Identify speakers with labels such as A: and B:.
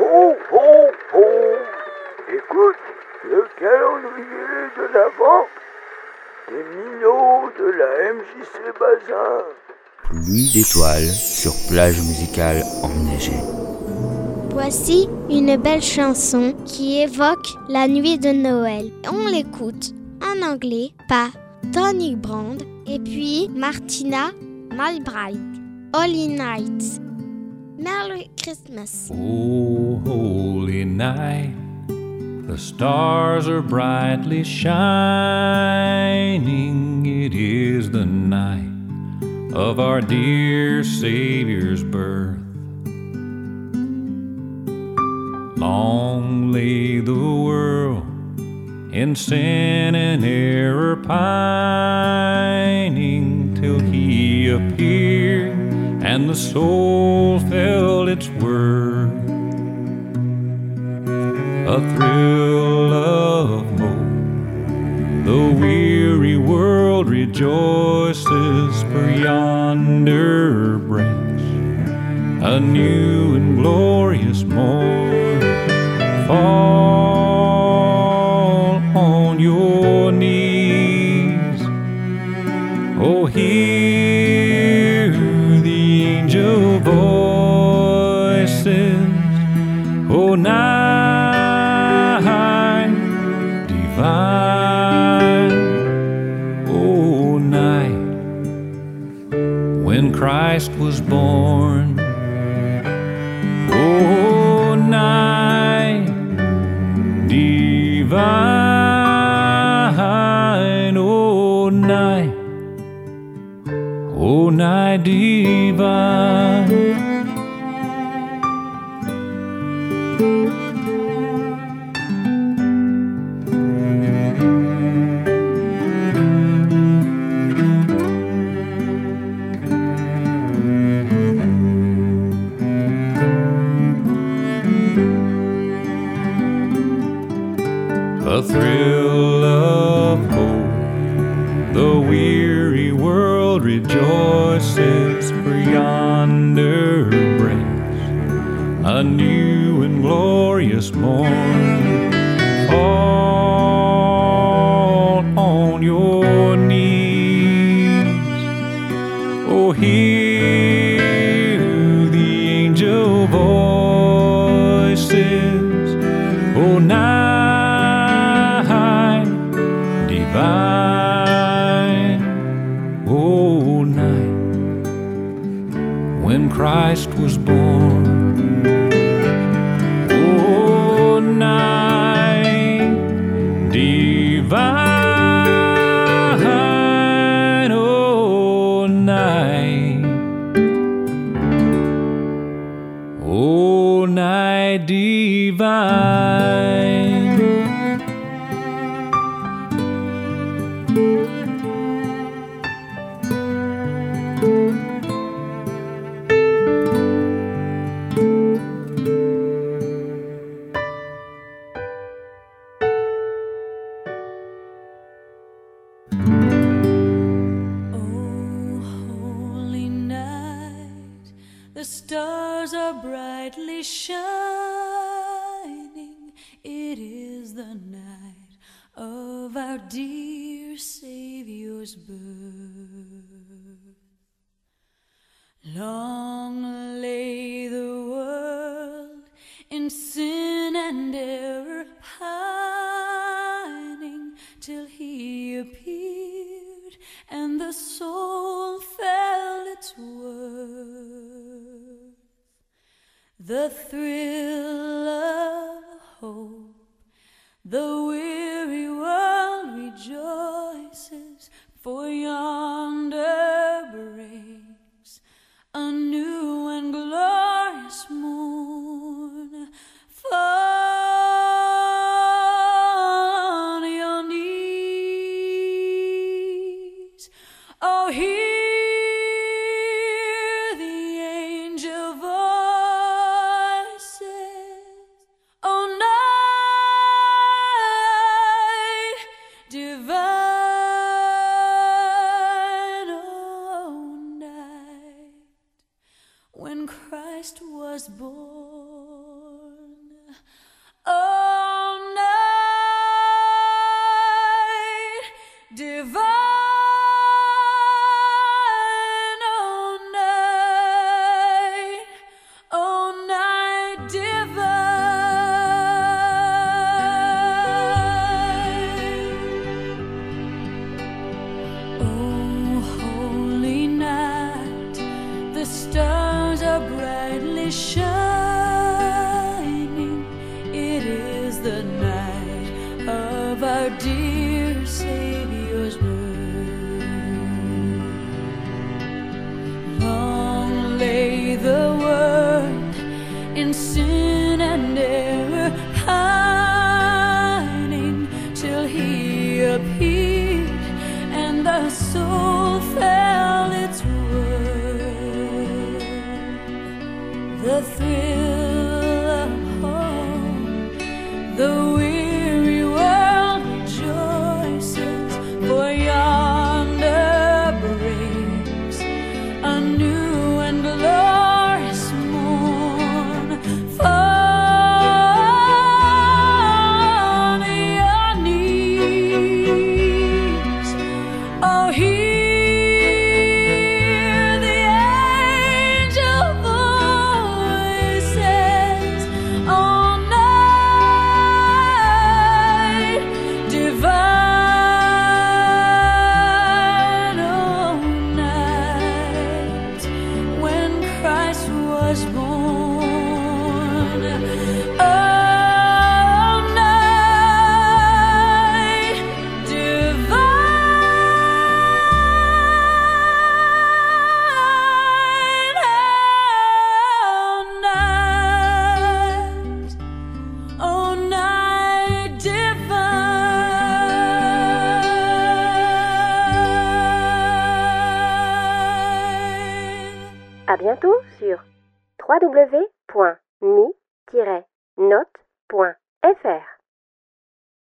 A: Ho, ho, ho Écoute, le calendrier de l'Avent des minots de la MJC Bazin.
B: Nuit d'étoiles sur plage musicale enneigée.
C: Voici une belle chanson qui évoque la nuit de Noël. On l'écoute en anglais par Tony Brand et puis Martina Malbright. Holy Night. Merry Christmas.
D: Oh, holy night, the stars are brightly shining. It is the night of our dear Savior's birth. Long lay the world in sin and error pining the soul felt its worth. A thrill of hope, the weary world rejoices, for yonder breaks a new and glorious divine, oh, night. When Christ was born. Oh, night. Divine, oh, night, oh, night divine. A thrill of hope. The weary world rejoices, for yonder breaks a new and glorious morn. Fall on your knees, oh, hear Christ was born.
E: Brightly shining. It is the night of our dear Savior's birth. Long lay the world in sin and error pining till he appeared and the soul The thrill the thrill of. The weary world rejoices, for yonder a new.
F: À bientôt sur www.mi-note.fr.